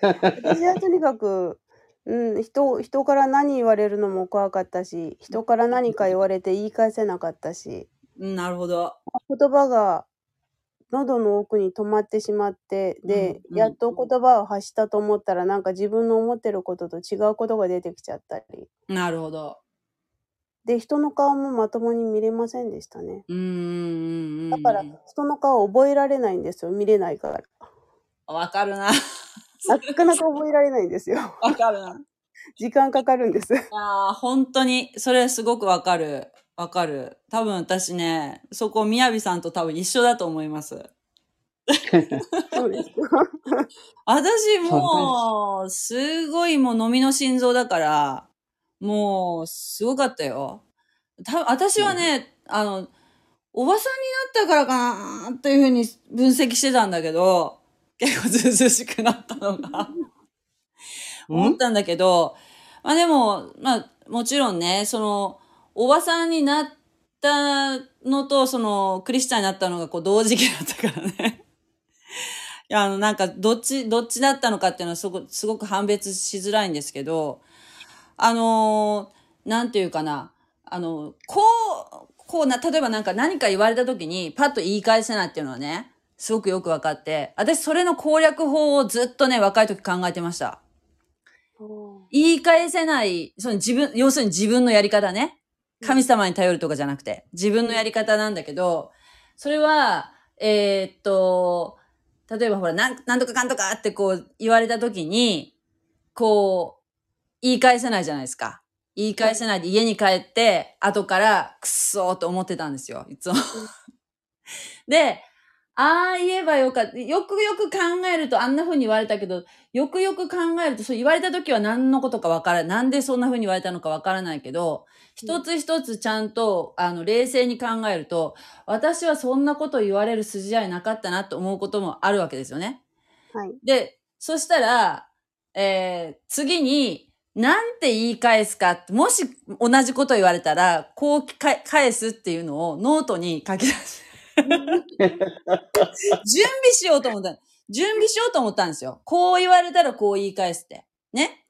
私はとにかく、うん、人人から何言われるのも怖かったし人から何か言われて言い返せなかったしうん、なるほど。言葉が喉の奥に止まってしまってで、うんうんやっと言葉を発したと思ったらなんか自分の思ってることと違うことが出てきちゃったりなるほど。で人の顔もまともに見れませんでしたねうーん。だから人の顔を覚えられないんですよ見れないからわかるな。なかなか覚えられないんですよわかるな。時間かかるんですああ、本当に、それすごくわかる。わかる。多分私ね、そこ、みやびさんと多分一緒だと思います。そうですか。私もう、すごいもう飲みの心臓だから、もう、すごかったよ。た私はね、あの、おばさんになったからかなっていうふうに分析してたんだけど、結構ずうずうしくなったのが、思ったんだけど、まあでも、まあ、もちろんね、その、おばさんになったのと、その、クリスチャンになったのがこう同時期だったからね。いや、あの、なんか、どっち、どっちだったのかっていうのはすごく、すごく判別しづらいんですけど、あのーなんていうかな、あの、こう、こうな、例えばなんか何か言われた時に、パッと言い返せないっていうのはね、すごくよく分かって、私それの攻略法をずっとね、若い時考えてました。言い返せない、その自分、要するに自分のやり方ね。神様に頼るとかじゃなくて、自分のやり方なんだけど、それは、えーっと、例えばほら、なん、なんとかかんとかってこう言われた時に、こう、言い返せないじゃないですか。言い返せないで家に帰って、後からくっそーと思ってたんですよ、いつも。で、ああ言えばよかった。よくよく考えるとあんな風に言われたけど、よくよく考えると、そう言われた時は何のことかわからない。なんでそんな風に言われたのかわからないけど、一つ一つちゃんと、あの、冷静に考えると、私はそんなこと言われる筋合いなかったなと思うこともあるわけですよね。はい。で、そしたら、えー、次に、なんて言い返すかって、もし同じこと言われたら、こう返すっていうのをノートに書き出し、準備しようと思った。準備しようと思ったんですよ。こう言われたらこう言い返すって。ね。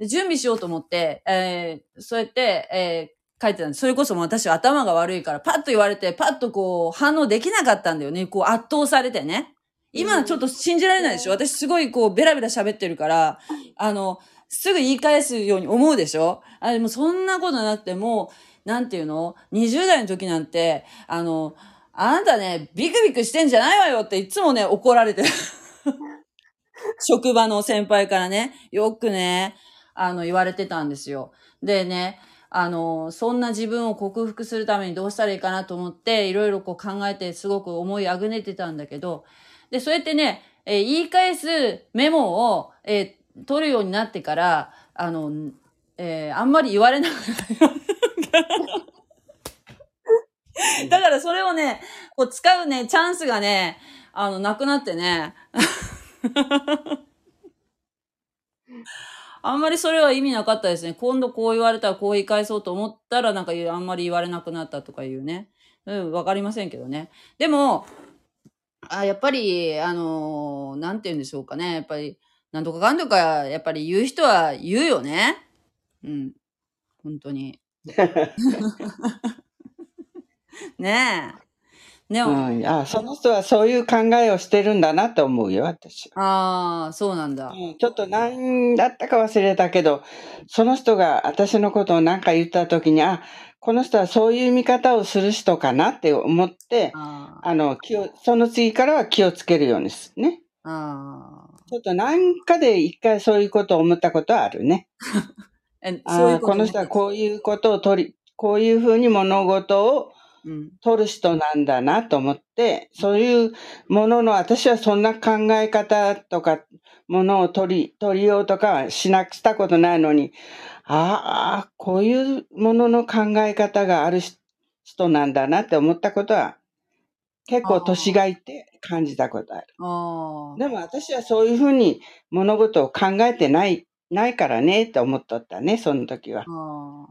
で準備しようと思って、えー、そうやって、えー、書いてたんです。それこそもう私は頭が悪いから、パッと言われて、パッとこう反応できなかったんだよね。こう圧倒されてね。今はちょっと信じられないでしょ私すごいこうベラベラ喋ってるから、あの、すぐ言い返すように思うでしょ？あ、でもそんなことなくてもう、なんていうの ?20 代の時なんて、あの、あなたね、ビクビクしてんじゃないわよっていつもね、怒られてる。職場の先輩からね、よくね、あの、言われてたんですよ。でね、あの、そんな自分を克服するためにどうしたらいいかなと思って、いろいろこう考えてすごく思いあぐねてたんだけど、で、そうやってね、えー言い返すメモを、えー取るようになってから、あの、えーあんまり言われなくなった。だからそれをね、こう使うね、チャンスがね、あの、なくなってね。あんまりそれは意味なかったですね。今度こう言われたらこう言い返そうと思ったらなんかあんまり言われなくなったとかいうね。うん、わかりませんけどね。でも、あやっぱり、あのーなんて言うんでしょうかね。やっぱり、なんとかかんとか、やっぱり言う人は言うよね。うん。本当に。ねえ。でも、うん、あその人はそういう考えをしてるんだなと思うよ、私。ああ、そうなんだ。うんちょっと何だったか忘れたけど、その人が私のことを何か言った時に、あ、この人はそういう見方をする人かなって思って、ああの、気を、その次からは気をつけるようにすね。あ。ああ。ちょっと何かで一回そういうことを思ったことはあるね。あーこの人はこういうことを取り、こういうふうに物事をうん。取る人なんだなと思って、そういうものの、私はそんな考え方とか、ものを取り、取りようとかはしなくしたことないのに、ああ、こういうものの考え方があるし人なんだなって思ったことは、結構年がいて感じたことある。ああ。でも私はそういうふうに物事を考えてない、ないからねって思っとったね、その時は。あ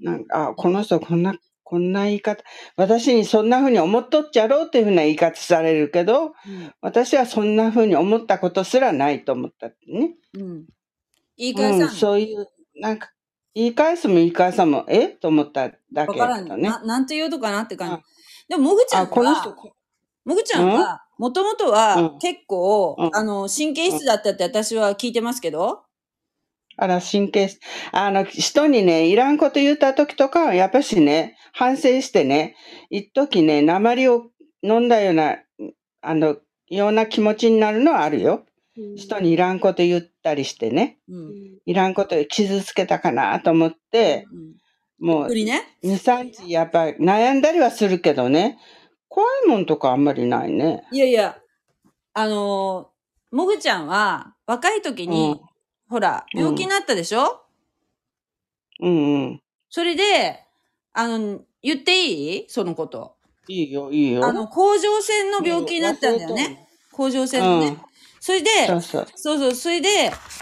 なんか、あ、この人こんな、こんな言い方、私にそんな風に思っとっちゃろうっていう風な言い方されるけど、私はそんな風に思ったことすらないと思ったね。うん。うん。言い返さんうん、そういう、なんか、言い返すも言い返さも、え？と思っただけわからん。ね。ななんて言うとかなって感あじ。でも、もぐちゃんあ、この人は、、もぐちゃんは、もともとはうん結構、うんあの、神経質だったって私は聞いてますけど、あら、神経質、あの、人にね、いらんこと言った時とかは、やっぱしね、反省してね、一時ね、鉛を飲んだような、あの、ような気持ちになるのはあるよ。人にいらんこと言ったりしてね。うん。いらんことで傷つけたかなと思って、うん。もうふりね。2、3日やっぱり悩んだりはするけどね、怖いもんとかあんまりないね。いやいや、あの、もぐちゃんは若い時に、うんほら、病気になったでしょ、うんうん。それで、あの、言っていい？そのこと。いいよ、いいよ。あの、甲状腺の病気になったんだよね。甲状腺のね。うんそれで、そうそう。そうそう、それで、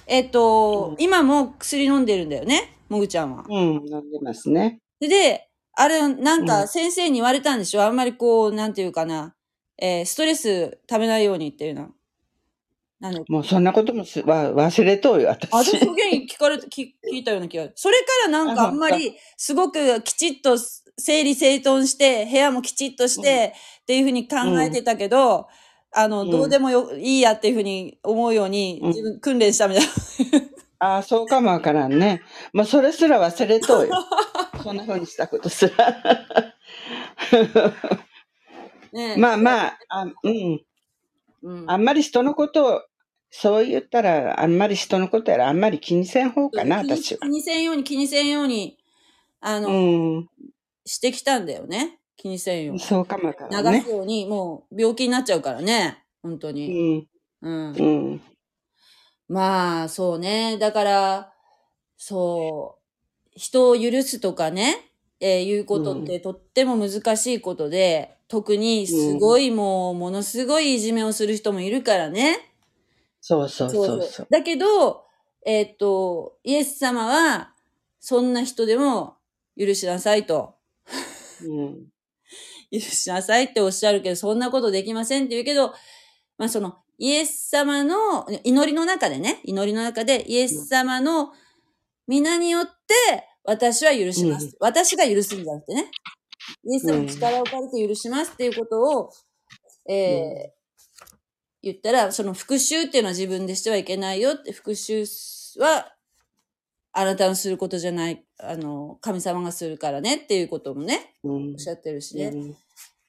えっと、うん今も薬飲んでるんだよね、もぐちゃんは。うん、飲んでますね。でで、あれ、なんかうん先生に言われたんでしょ？あんまりこう、なんていうかな、えーストレス食べないようにっていうの。なんで、もうそんなこともすわ忘れとうよ、私。あ、でも聞かれて、聞 聞いたような気が。それからなんかあんまり、すごくきちっと整理整頓して、部屋もきちっとして、っていうふうに考えてたけど、あの、うんどうでもよ、いいやっていうふうに思うように、うん自分訓練したみたいな。ああ、そうかもわからんね。もうそれすら忘れとうよ。そんな風にしたことすら。ね まあまあ、あうん。うんあんまり人のことを、そう言ったら、あんまり人のことやらあんまり気にせん方かな、気に私は気。にせんように気にせんように、あの、うん。してきたんだよね。気にせんように。そうかもわからん流ねす。ように、もう病気になっちゃうからね。本当うに。ん。うん。うん。まあ、そうね。だから、そう、人を許すとかね、えーいうことってとっても難しいことで、特にすごいもう、ものすごいいじめをする人もいるからね。そうそうそうそう。だけど、えーっと、イエス様は、そんな人でも許しなさいと。うん。許しなさいっておっしゃるけど、そんなことできませんって言うけど、まあその、イエス様の、祈りの中でね、祈りの中で、イエス様の皆によって、私は許します。うん私が許すんじゃなくてね。イエス様の力を借りて許しますっていうことを、えー言ったら、その復讐っていうのは自分でしてはいけないよって、復讐は、あなたのすることじゃない、あの、神様がするからねっていうこともね、うんおっしゃってるしね。うん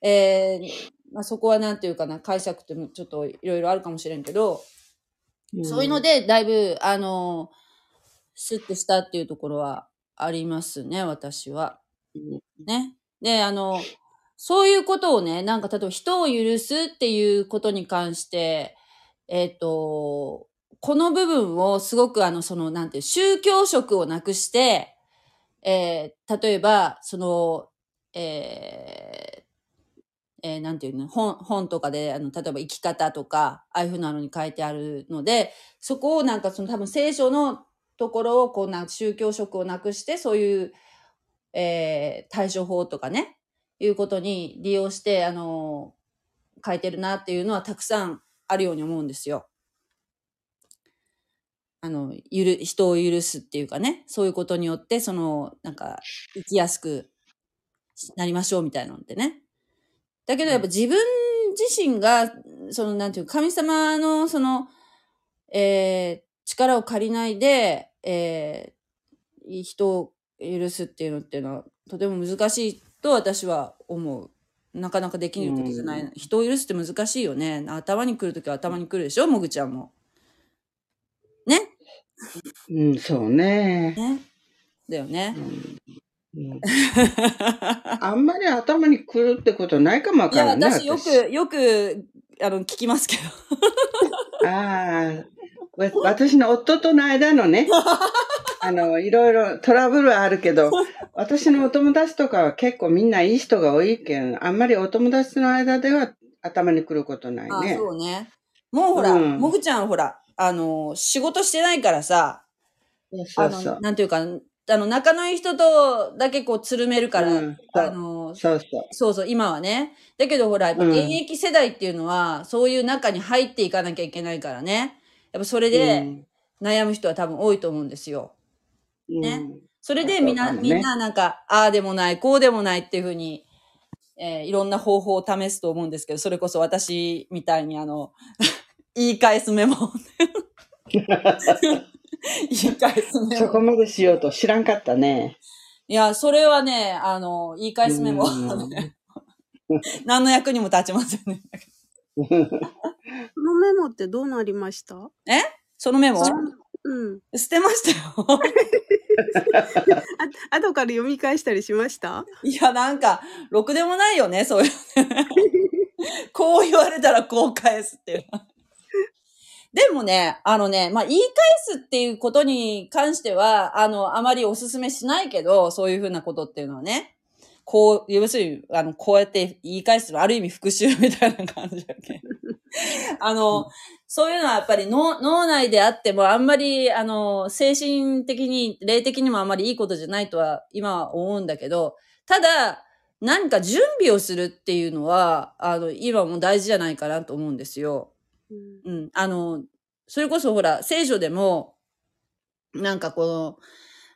えーまあ、そこはなんていうかな、解釈ってちょっといろいろあるかもしれんけど、そういうので、だいぶ、あの、スッとしたっていうところはありますね、私は。うんね。で、あの、そういうことをね、なんか例えば人を許すっていうことに関して、えっ、と、この部分をすごくあの、その、なんていう、宗教色をなくして、えー例えば、その、えーえーなんていうの、本、本とかで、あの、例えば生き方とか、ああいうふうなのに書いてあるので、そこをなんかその多分聖書のところをこうな宗教色をなくして、そういう、えー対処法とかね、いうことに利用して、あの書いてるなっていうのはたくさんあるように思うんですよ。あの、ゆる、人を許すっていうかね、そういうことによって、その、なんか、生きやすくなりましょうみたいなのってね。だけどやっぱ自分自身が、その、なんていうか、神様の、その、えー力を借りないで、えー人を許すっていうのっていうのは、とても難しいと私は思う。なかなかできることじゃない。うん人を許すって難しいよね。頭に来るときは頭に来るでしょ？もぐちゃんも。ね？うん、そうね。ね？だよね。うん あんまり頭に来るってことないかもわいや、からんね。私よく、よく、あの、聞きますけど。ああ、わ私の夫との間のね、あの、いろいろトラブルはあるけど、私のお友達とかは結構みんないい人が多いけん、あんまりお友達の間では頭に来ることないあね。そうね。もうほら、うんもぐちゃんほら、あの、仕事してないからさ、そうそうあの、なんていうか、あの、仲のいい人とだけこう、つるめるから、うんあの、そうそう。そうそう、今はね。だけどほら、現役世代っていうのは、そういう中に入っていかなきゃいけないからね。やっぱそれで悩む人は多分多いと思うんですよ。うん、ねうんそれでみんな、ねみんななんか、ああでもない、こうでもないっていうふうに、えーいろんな方法を試すと思うんですけど、それこそ私みたいにあの、言い返すメモ。言い返すメモ。そこまでしようと知らんかったね。いや、それはね、あの、言い返すメモ。うん何の役にも立ちませんね。このメモってどうなりました？そのメモ？うん。捨てましたよ。あ、後から読み返したりしました？いや、なんか、ろくでもないよね、そういう。こう言われたらこう返すっていう。でもね、あのね、まあ、言い返すっていうことに関しては、あの、あまりお勧めしないけど、そういうふうなことっていうのはね。こう、要するに、あの、こうやって言い返すの、ある意味復讐みたいな感じだけ。あの、そういうのはやっぱり脳脳内であっても、あんまり、あの、精神的に、霊的にもあんまりいいことじゃないとは、今は思うんだけど、ただ、何か準備をするっていうのは、あの、今も大事じゃないかなと思うんですよ。うんうん。あの、それこそほら、聖書でも、なんかこの、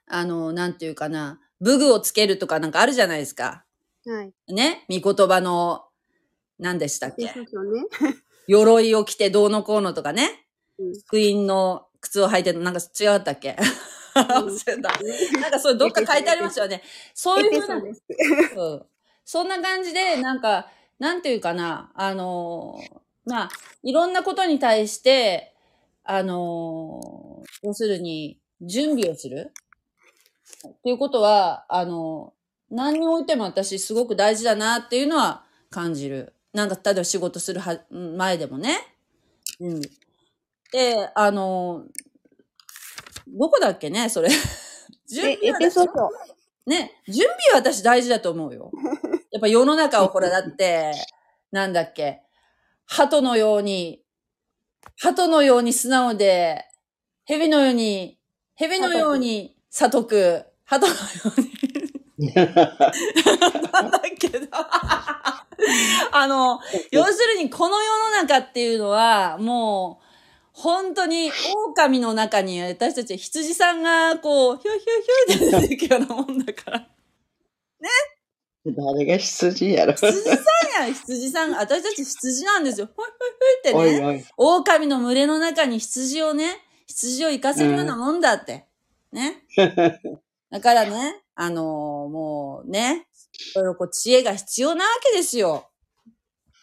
あの、なんていうかな、武具をつけるとかなんかあるじゃないですか。はい。ね？御言葉の、何でしたっけ？ね。鎧を着てどうのこうのとかね？うん福音の靴を履いてなんか違ったっけ？忘れた。なんかそうどっか書いてありますよね。そういうふうなうそんな感じで、なんか、なんていうかな、あのーまあ、いろんなことに対して、あのー要するに、準備をするっていうことは、あのー何においても私すごく大事だなっていうのは感じる。なんか、例えば仕事するは前でもね。うん。で、あのーどこだっけね、それ。準 え、備はエペソ書。ね、準備は私大事だと思うよ。やっぱ世の中をほらだって、なんだっけ、鳩のように、鳩のように素直で、蛇のように、蛇のように悟く、鳩のように、なんだっけな。あの、要するにこの世の中っていうのは、もう、本当に狼の中に私たち羊さんがこう、ヒューヒューヒューって出ていくようなもんだから。誰が羊やろ。羊さんや、羊さん。私たち羊なんですよ。ほいほいほいってね。おいおい。狼の群れの中に羊をね、羊を行かせるようなもんだって。ね。だからね、あのーもうね、いろいろこう知恵が必要なわけですよ。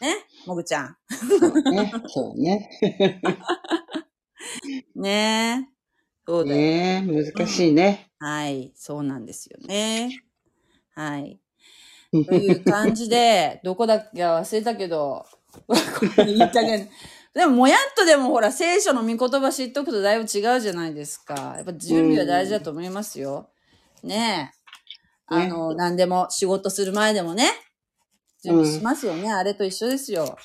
ね、もぐちゃん。そうね。そうね。ねそうだよ。ねえ、難しいね。はい、そうなんですよね。はい。という感じで、どこだっけ忘れたけど、これいい加減。でも、もやっとでもほら、聖書の御言葉知っとくとだいぶ違うじゃないですか。やっぱ準備は大事だと思いますよ。ねえ。あの、何でも仕事する前でもね、準備しますよね。あれと一緒ですよ。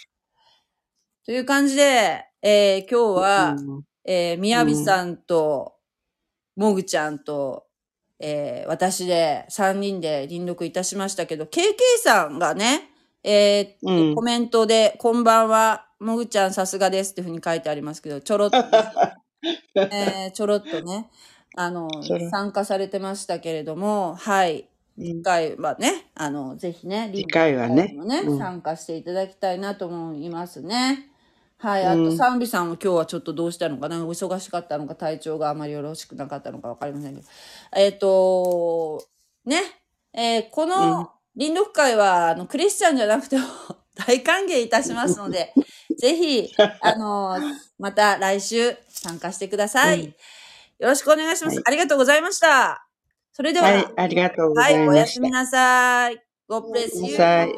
という感じで、えー今日は、うんえー、みやびさんと、もぐちゃんと、えー私で3人で輪読いたしましたけど、KK さんがね、えーうん。コメントで、こんばんは、もぐちゃんさすがですっていうふうに書いてありますけど、ちょろっとね、えーちょろっとね、あの参加されてましたけれども、はい。次回はね、あの、ぜひね、次回はね。リンクもね、うん。参加していただきたいなと思いますね。はい。あと、うんサンビさんも今日はちょっとどうしたのかな？お忙しかったのか、体調があまりよろしくなかったのかわかりませんけど。えっ、と、ね、えーこうんの臨読会は、あの、クリスチャンじゃなくても 大歓迎いたしますので、ぜひ、あの、また来週参加してください。うんよろしくお願いします。はいありがとうございました。それでは、はい、ありがとうござはいい、おや。すみなさい。God ご bless。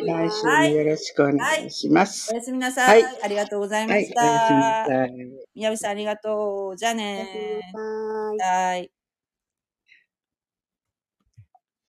来週もよろしくお願いしますお。やすみなさい。はいありがとうございまはい、しおやすみなた。さい。みやびさんありがとう。じゃあねはーい。はい。